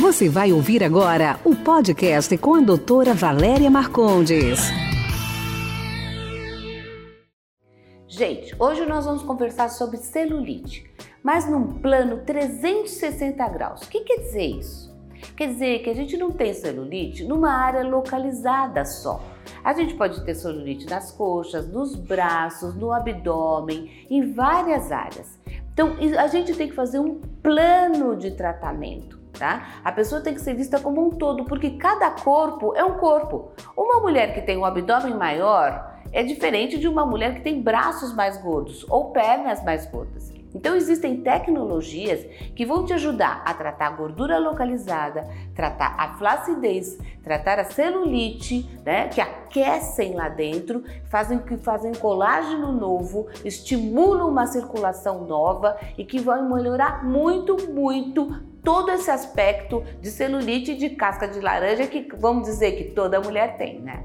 Você vai ouvir agora o podcast com a doutora Valéria Marcondes. Gente, hoje nós vamos conversar sobre celulite, mas num plano 360 graus. O que quer dizer isso? Quer dizer que a gente não tem celulite numa área localizada só. A gente pode ter celulite nas coxas, nos braços, no abdômen, em várias áreas. Então, a gente tem que fazer um plano de tratamento. Tá? A pessoa tem que ser vista como um todo, porque cada corpo é um corpo. Uma mulher que tem um abdômen maior é diferente de uma mulher que tem braços mais gordos ou pernas mais gordas. Então existem tecnologias que vão te ajudar a tratar a gordura localizada, tratar a flacidez, tratar a celulite, né, que aquecem lá dentro, fazem que fazem colágeno novo, estimulam uma circulação nova e que vão melhorar muito, muito todo esse aspecto de celulite de casca de laranja que vamos dizer que toda mulher tem, né?